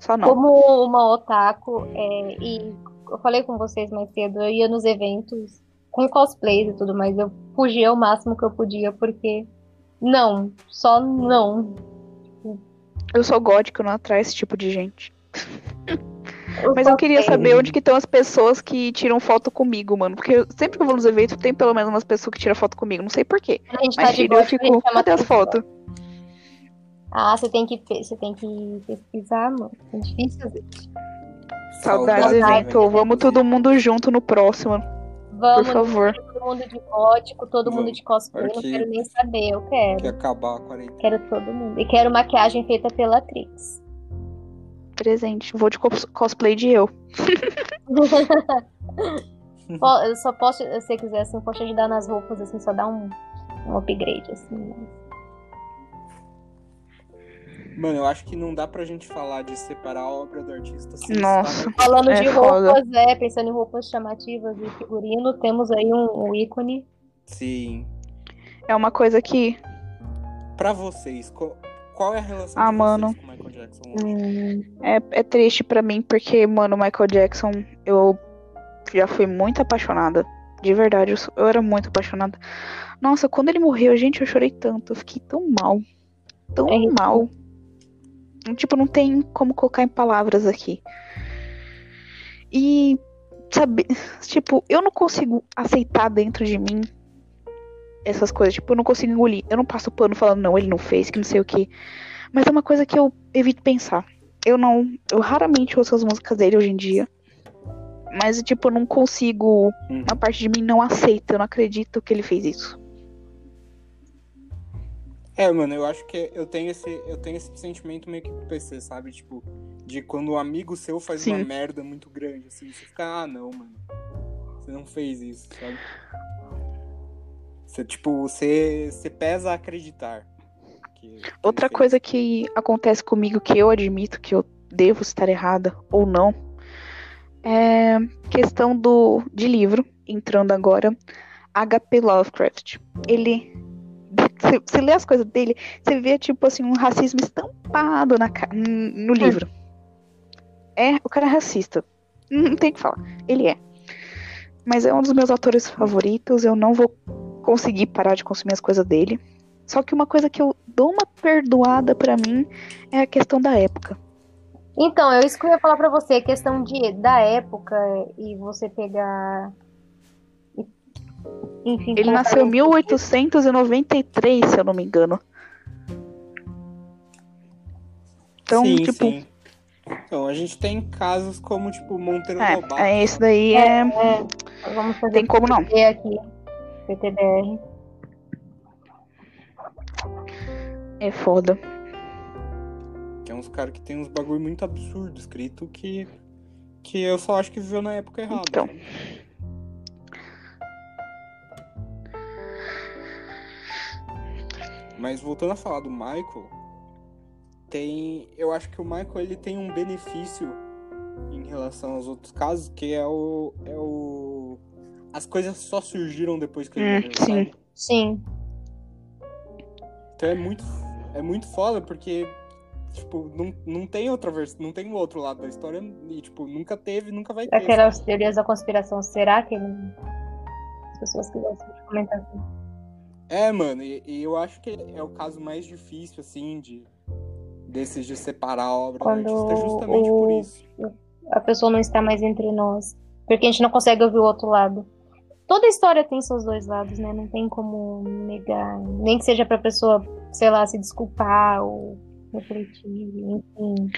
Só não. Como uma otaku, é, e eu falei com vocês mais cedo, eu ia nos eventos com cosplays e tudo, mas eu fugia o máximo que eu podia, porque não, só não. Eu sou gótica, eu não atraio esse tipo de gente. Mas só eu queria tenho. saber onde que estão as pessoas que tiram foto comigo, mano. Porque eu- sempre que eu vou nos eventos, tem pelo menos umas pessoas que tiram foto comigo. Não sei porquê. Gente Mas tá tira, eu fico. Cadê as fotos? Ah, você tem que, você tem que pesquisar, mano. É difícil. gente. Saudades, evento. velho. Vamos todo mundo junto no próximo, por Vamos, favor. todo mundo de gótico, todo mundo Vamos. de cosplay, não quero nem saber, eu quero. Que acabar a quarentena. Quero todo mundo. E quero maquiagem feita pela Trix. Presente. Vou de cos- cosplay de eu. Eu só posso, se você quiser, assim, posso ajudar nas roupas, assim, só dar um, um upgrade, assim. Mano, eu acho que não dá pra gente falar de separar a obra do artista sem Nossa. Falando É de foda. roupas, é, pensando em roupas chamativas e figurino, temos aí um, um ícone. Sim. É uma coisa que. Pra vocês, qual, qual é a relação Ah, de mano. vocês com o Michael Jackson hoje? Hum, É, é triste pra mim, porque, mano, Michael Jackson, eu já fui muito apaixonada. De verdade, eu, sou- eu era muito apaixonada. Nossa, quando ele morreu, gente, eu chorei tanto. Eu fiquei tão mal. Tão É isso. Tipo, não tem como colocar em palavras aqui. E, sabe, tipo, eu não consigo aceitar dentro de mim essas coisas. Tipo, eu não consigo engolir. Eu não passo pano falando, não, ele não fez, que não sei o que. Mas é uma coisa que eu evito pensar. Eu não. Eu raramente ouço as músicas dele hoje em dia. Mas, tipo, eu não consigo. Uhum. Uma parte de mim não aceita. Eu não acredito que ele fez isso. É, mano, eu acho que eu tenho esse, eu tenho esse sentimento meio que com o PC, sabe? Tipo, de quando um amigo seu faz Sim. uma merda muito grande, assim, você fica, ah, não, mano. Você não fez isso, sabe? Você, tipo, você, você pesa a acreditar. que- que Outra coisa que acontece comigo que eu admito que eu devo estar errada ou não é questão do de livro, entrando agora, HP Lovecraft. Ele você, lê as coisas dele, você vê tipo assim um racismo estampado na, no livro. É, o cara é racista. Não tem o que falar. Ele é. Mas é um dos meus autores favoritos, eu não vou conseguir parar de consumir as coisas dele. Só que uma coisa que eu dou uma perdoada pra mim é a questão da época. Então, é isso que eu ia falar pra você, a questão de, da época e você pegar. Enfim, Ele nasceu em isso. 1893, se eu não me engano. Então, sim, tipo, sim. Então, a gente tem casos como, tipo, Monteiro Lobato. é, é, esse daí é. É, vamos fazer Tem como não. Aqui. PTBR. É foda. Que é uns caras que tem uns bagulho muito absurdo escrito que, que eu só acho que viveu na época errada. Então. sabe? Mas voltando a falar do Michael, tem, eu acho que o Michael ele tem um benefício em relação aos outros casos, que é o é o as coisas só surgiram depois que ele Hum, morreu, sim. sabe? Sim. Então é muito é muito foda porque tipo, não, não tem outra versão, não tem o outro lado da história e tipo, nunca teve, nunca vai ter. sabe? Aquelas teorias da conspiração, será que ele. As pessoas quisessem comentar assim. É, mano, e, e eu acho que é o caso mais difícil, assim, de desses de separar a obra Quando do artista justamente por o- isso. A pessoa não está mais entre nós. Porque a gente não consegue ouvir o outro lado. Toda história tem seus dois lados, né? Não tem como negar. Nem que seja pra pessoa, sei lá, se desculpar ou refletir, enfim.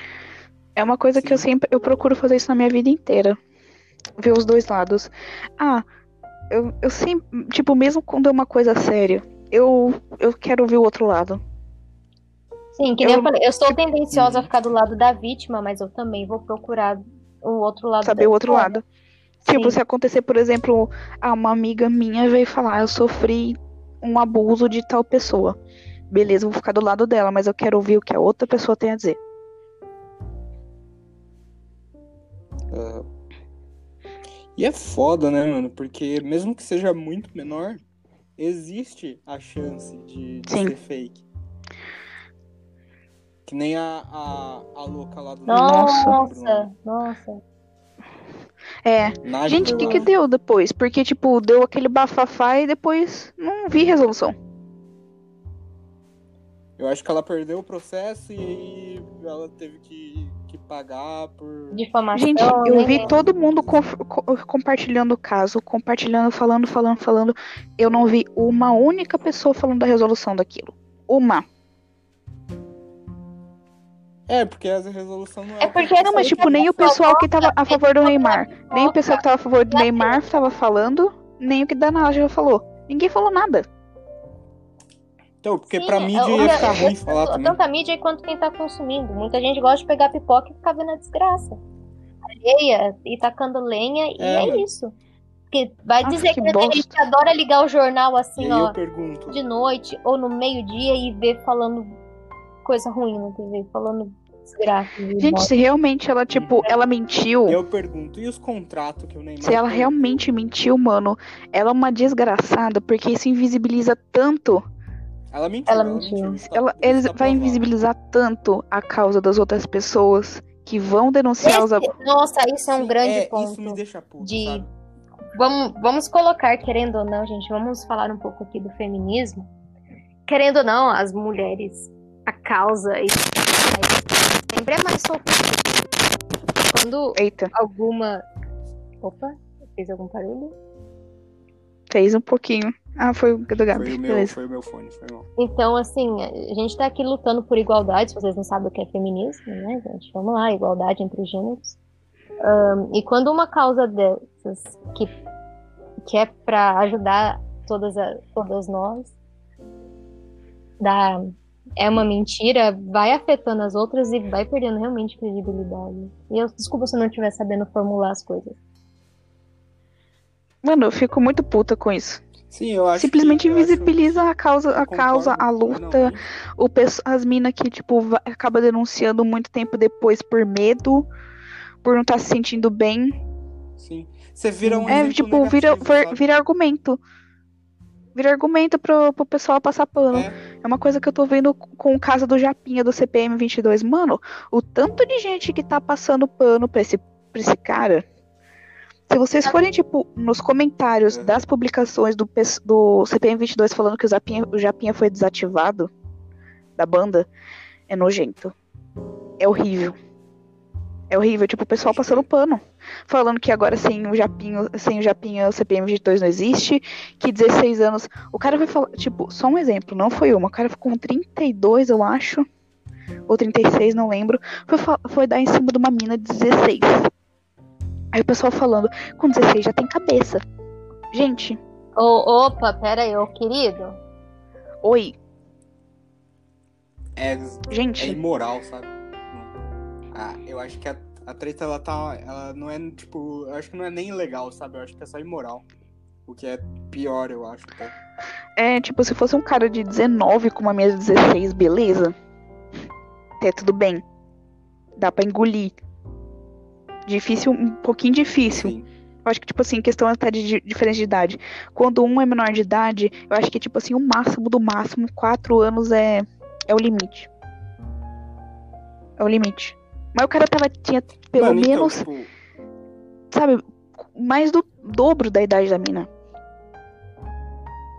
É uma coisa que eu Sim. sempre. Eu procuro fazer isso na minha vida inteira. Ver os dois lados. Ah, eu, eu sempre. Tipo, mesmo quando é uma coisa séria, eu, eu quero ver o outro lado. Sim, que nem eu, Eu- falei, eu sou tendenciosa a Uhum. ficar do lado da vítima, mas eu também vou procurar o outro lado Saber o outro história. lado. Tipo, Sim. se acontecer, por exemplo, ah, uma amiga minha veio falar, eu sofri um abuso de tal pessoa. Beleza, vou ficar do lado dela, mas eu quero ouvir o que a outra pessoa tem a dizer. E é foda, né, mano? Porque mesmo que seja muito menor, existe a chance de, de ser fake. Que nem a, a, a louca lá do Nossa. Nossa, nossa. É. Nádia Gente, o que, que deu depois? Porque, tipo, deu aquele bafafá e depois não vi resolução. Eu acho que ela perdeu o processo e aí ela teve que, que pagar por. Difamação. Gente, eu né? vi todo mundo co- compartilhando o caso, compartilhando, falando, falando, falando. Eu não vi uma única pessoa falando da resolução daquilo. Uma. É, porque a resolução não é. É porque Não, mas tipo, nem o pessoa pessoal que tava a favor do Neymar, nem o pessoal que tava a favor do Neymar tava falando, nem o que da Nádia falou. Ninguém falou nada. Então, porque Sim, pra mídia o- ia ficar ruim falar também. Tanto a mídia quanto quem tá consumindo. Muita gente gosta de pegar pipoca e ficar vendo a desgraça. Areia e tacando lenha, e É, é, isso. Porque vai Nossa, dizer que que, tem gente adora ligar o jornal assim, ó, eu pergunto. de noite ou no meio-dia e ver falando coisa ruim na TV, falando desgraça. Gente, bosta. se realmente ela, tipo, ela mentiu, Eu pergunto, e os contratos que o Neymar se ela realmente mentiu, mano, ela é uma desgraçada, porque isso invisibiliza tanto, Ela mentiu. Ela Ela, mentiu. ela, eles vai invisibilizar tanto a causa das outras pessoas que vão denunciar os ab- Esse- nossa, isso é um grande é, ponto. Isso me deixa puto, de- sabe? Vamos, vamos colocar, querendo ou não, gente, vamos falar um pouco aqui do feminismo. Querendo ou não, as mulheres, a causa e sempre é mais sofrida. Quando Eita, alguma. Opa, fez algum barulho? fez um pouquinho. Ah, foi o do Gabi, Foi o, meu, beleza. foi o meu fone, foi mal. Então, assim, a gente tá aqui lutando por igualdade, se vocês não sabem o que é feminismo, né, gente? Vamos lá, igualdade entre os gêneros. Ahn, e quando uma causa dessas, que, que é pra ajudar todas, a- todas nós, da é uma mentira, vai afetando as outras e vai perdendo realmente credibilidade. E eu, desculpa se eu não estiver sabendo formular as coisas. Mano, eu fico muito puta com isso. Sim, eu acho Simplesmente que, eu acho- invisibiliza a causa, a concordo causa, a luta, plenamente. o pesso- as minas que, tipo, va- acaba denunciando muito tempo depois por medo, por não estar se sentindo bem. Sim. Você vira um é, tipo, vira, negativo, vir- sabe? vira argumento. Vira argumento pro, pro pessoal passar pano. É. É uma coisa que eu tô vendo com o caso do Japinha do CPM 22. Mano, o tanto de gente que tá passando pano pra esse, pra esse cara. Se vocês forem, tipo, nos comentários Uhum. das publicações do, do CPM 22 falando que o Japinha, o Japinha foi desativado da banda, é nojento. É horrível. É horrível, tipo, o pessoal passando pano. Falando que agora sem o Japinho, sem o Japinha, o CPM 22 não existe, que 16 anos. O cara vai falar, tipo, só um exemplo, não foi uma. O cara ficou com 32, eu acho. Ou 36, não lembro. Foi, foi dar em cima de uma mina de 16. Aí o pessoal falando, com 16 já tem cabeça. Gente, Ô, opa, pera aí, ô querido. oi, É, é gente. imoral, sabe? Ah, eu acho que a, a treta, ela tá. Ela não é, tipo. Eu acho que não é nem legal, sabe? Eu acho que é só imoral. O que é pior, eu acho. Tá? É, tipo, se fosse um cara de 19 com uma mina de 16, beleza. Até tudo bem. Dá pra engolir. Difícil, um pouquinho difícil. Sim. Eu acho que, tipo assim, questão até de di- diferença de idade. Quando um é menor de idade, eu acho que, tipo assim, o máximo do máximo, quatro anos é, é o limite. É o limite. Mas o cara tava, tinha pelo Mano, então, menos, tipo, sabe, mais do dobro da idade da mina.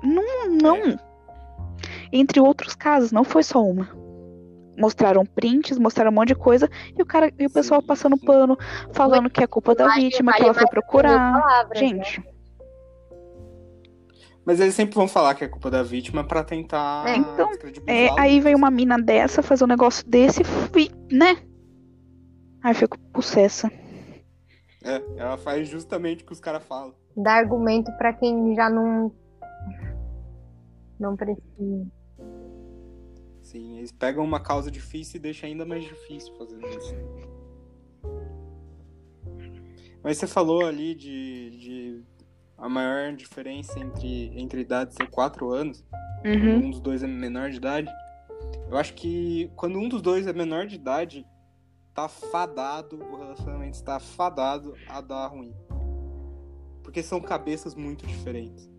Não, não. É. Entre outros casos, não foi só uma. Mostraram prints, mostraram um monte de coisa, e o cara e o pessoal Sim, passando sim. pano, falando que é culpa da Vale- vítima, que ela foi mil procurar. palavras, né? Gente, Mas eles sempre vão falar que é culpa da vítima pra tentar É, então, É, aí vem uma mina dessa fazer um negócio desse, fi- né? Aí eu fico possessa. É, ela faz justamente o que os caras falam. Dá argumento pra quem já não. Não precisa. Sim, eles pegam uma causa difícil e deixam ainda mais difícil fazendo isso. Mas você falou ali de, de a maior diferença entre, entre idades ser 4 anos. Uhum. Um dos dois é menor de idade. Eu acho que quando um dos dois é menor de idade, tá fadado, o relacionamento está fadado a dar ruim. Porque são cabeças muito diferentes.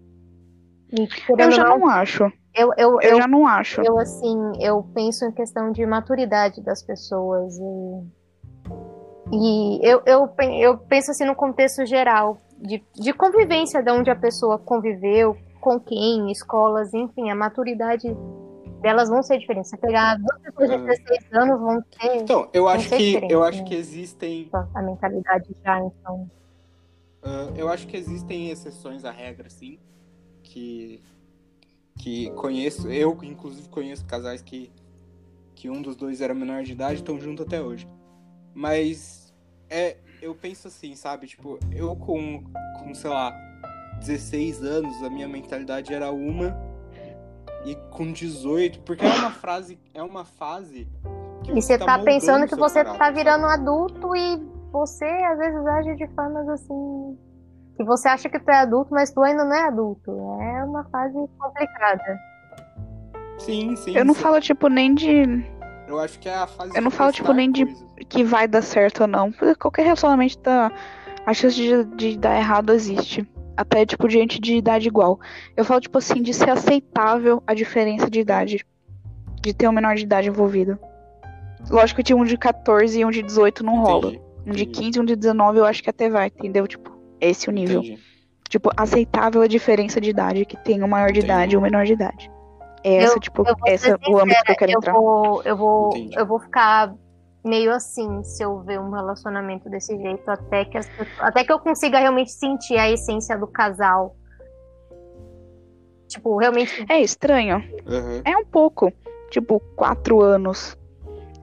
Eu já não, não acho. eu, eu, Eu eu, já não acho. eu, assim, eu penso em questão de maturidade das pessoas. E, e eu, eu, pen- eu penso assim no contexto geral, de, de convivência, de onde a pessoa conviveu, com quem, escolas, enfim, a maturidade delas vão ser diferentes. Se pegar duas pessoas de Ah. 16 anos, vão ter Então, eu acho que eu acho né? que existem a mentalidade já, então. Ah, eu acho que existem exceções à regra, sim. Que, que conheço, eu inclusive conheço casais que, que um dos dois era menor de idade e estão juntos até hoje. Mas é, eu penso assim, sabe? Tipo, eu com, com, sei lá, 16 anos, a minha mentalidade era uma. E com 18, porque é uma frase, é uma fase que E você tá moldando pensando que você caráter, tá virando adulto e você às vezes age de formas assim. Que você acha que tu é adulto, mas tu ainda não é adulto. É uma fase complicada. Sim, sim. Eu não sim. falo, tipo, nem de Eu acho que é a fase Eu não de falo, tipo, nem de- coisas. que vai dar certo ou não. Porque Qualquer relacionamento tá. A chance de, de dar errado existe. Até, tipo, de gente de idade igual. Eu falo, tipo assim, de ser aceitável a diferença de idade. De ter um menor de idade envolvido. Lógico que um de 14 e um de 18 não rola. Entendi, Um de entendi, 15 e um de 19 eu acho que até vai, entendeu? Tipo, esse é o nível. entendi. Tipo, aceitável a diferença de idade que tem o maior de Entendi. idade e o menor de idade. É essa, tipo, Eu vou esse ser é o âmbito que eu quero eu entrar. vou, eu vou, Entendi. eu vou ficar meio assim se eu ver um relacionamento desse jeito, até que, as até que eu consiga realmente sentir a essência do casal. Tipo, realmente. É estranho. Aham. É um pouco. Tipo, quatro anos.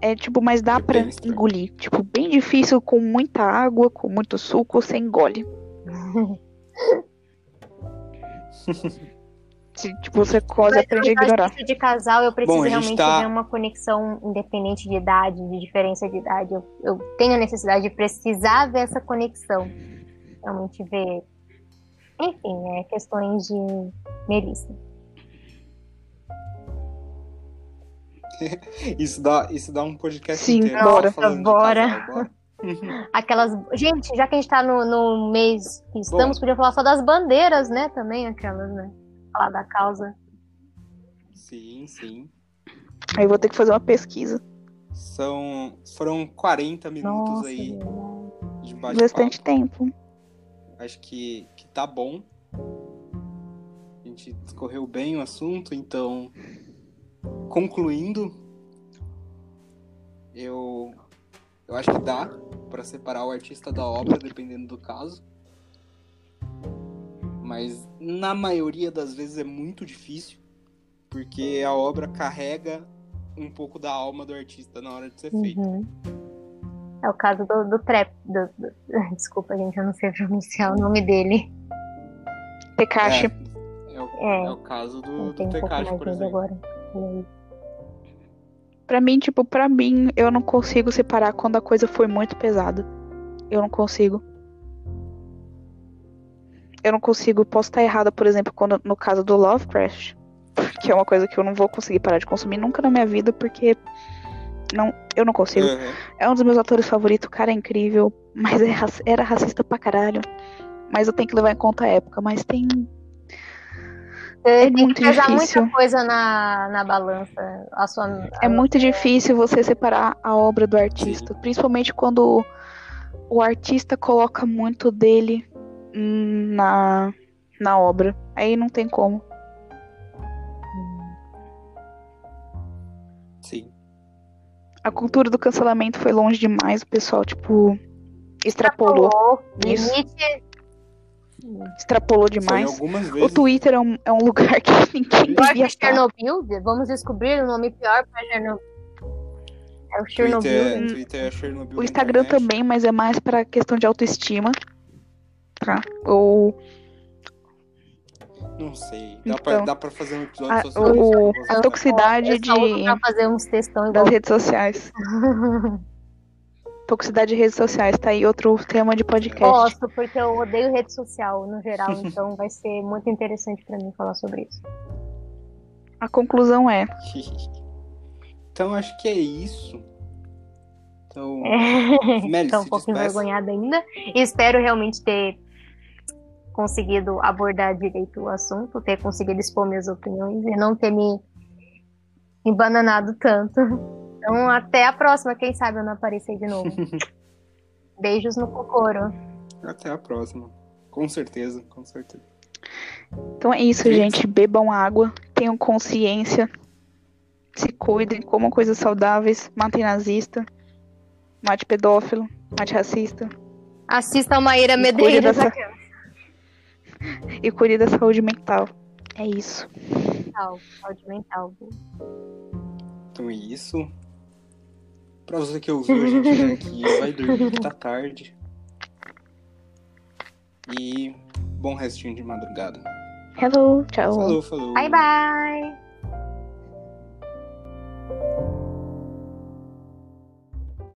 É tipo, mas dá É pra estranho. engolir. Tipo, bem difícil, com muita água, com muito suco, você engole. Se, tipo, você quase Mas aprende a ignorar. que de casal, eu preciso Bom, realmente tá- ver uma conexão independente de idade, de diferença de idade. Eu, eu tenho a necessidade de precisar ver essa conexão. Realmente ver. Enfim, é questões de Melissa. Isso dá, isso dá um podcast Sim, inteiro. bora. falando de Bora. casal, bora. Aquelas. Gente, já que a gente tá no, no mês que estamos, podia falar só das bandeiras, né? Também aquelas, né? Falar da causa. Sim, sim. Aí vou ter que fazer uma pesquisa. São, foram 40 minutos Nossa, aí de Bastante tempo. Acho que, que tá bom. A gente discorreu bem o assunto, então, concluindo, eu, eu acho que dá para separar o artista da obra, dependendo do caso. Mas na maioria das vezes é muito difícil, porque a obra carrega um pouco da alma do artista na hora de ser feita. Uhum. É o caso do, do Trap. do- do- Desculpa, gente, eu não sei pronunciar o nome dele. Tekashi. É, é o, É. é o caso do, do um Tekashi, mais por exemplo. agora. Pra mim, tipo, pra mim, eu não consigo separar quando a coisa foi muito pesada. Eu não consigo. Eu não consigo, posso estar errada, por exemplo, quando no caso do Lovecraft, que é uma coisa que eu não vou conseguir parar de consumir nunca na minha vida, porque não, eu não consigo. Uhum. É um dos meus atores favoritos, o cara é incrível, mas é era racista pra caralho. Mas eu tenho que levar em conta a época, mas tem. Você tem muito que pesar difícil. muita coisa na, na balança. A sua, É muito difícil você separar a obra do artista, principalmente quando o artista coloca muito dele na, na obra. Aí não tem como. Sim. A cultura do cancelamento foi longe demais, o pessoal, tipo, extrapolou. Isso. Limite. Extrapolou demais. O. Twitter é um, é um lugar que ninguém Pior devia que estar. Chernobyl? Vamos descobrir o nome pior pra Chernobyl. É o Chernobyl. Twitter, né? Twitter é Chernobyl O Instagram internet. também, mas é mais pra questão de autoestima. Tá? Ou Não sei. Dá, pra, Então. dá pra fazer um episódio a, sobre o- isso. a toxicidade de, pra fazer uns textão igual. das redes sociais. Toxicidade de redes sociais, tá aí outro tema de podcast. Gosto, porque eu odeio rede social no geral, então vai ser muito interessante pra mim falar sobre isso. A conclusão é: Então acho que é isso. Então, É. Meli, Tô um pouco despeça. envergonhada ainda. Espero realmente ter conseguido abordar direito o assunto, ter conseguido expor minhas opiniões e não ter me embananado tanto. Então, até a próxima. Quem sabe eu não aparecer de novo. Beijos no cocoro. Até a próxima. Com certeza, com certeza. Então é isso, Gente. gente. Bebam água, tenham consciência, se cuidem, comam coisas saudáveis, matem nazista, mate pedófilo, mate racista Assista a Maíra E cuide Medeiros dessa- aqui. e cuide da saúde mental. É isso. Mental, saúde mental. Então é isso. Pra você que ouviu a gente aqui, vai dormir que tá tarde. E bom restinho de madrugada. Hello, tchau. Falou, falou. Bye, bye.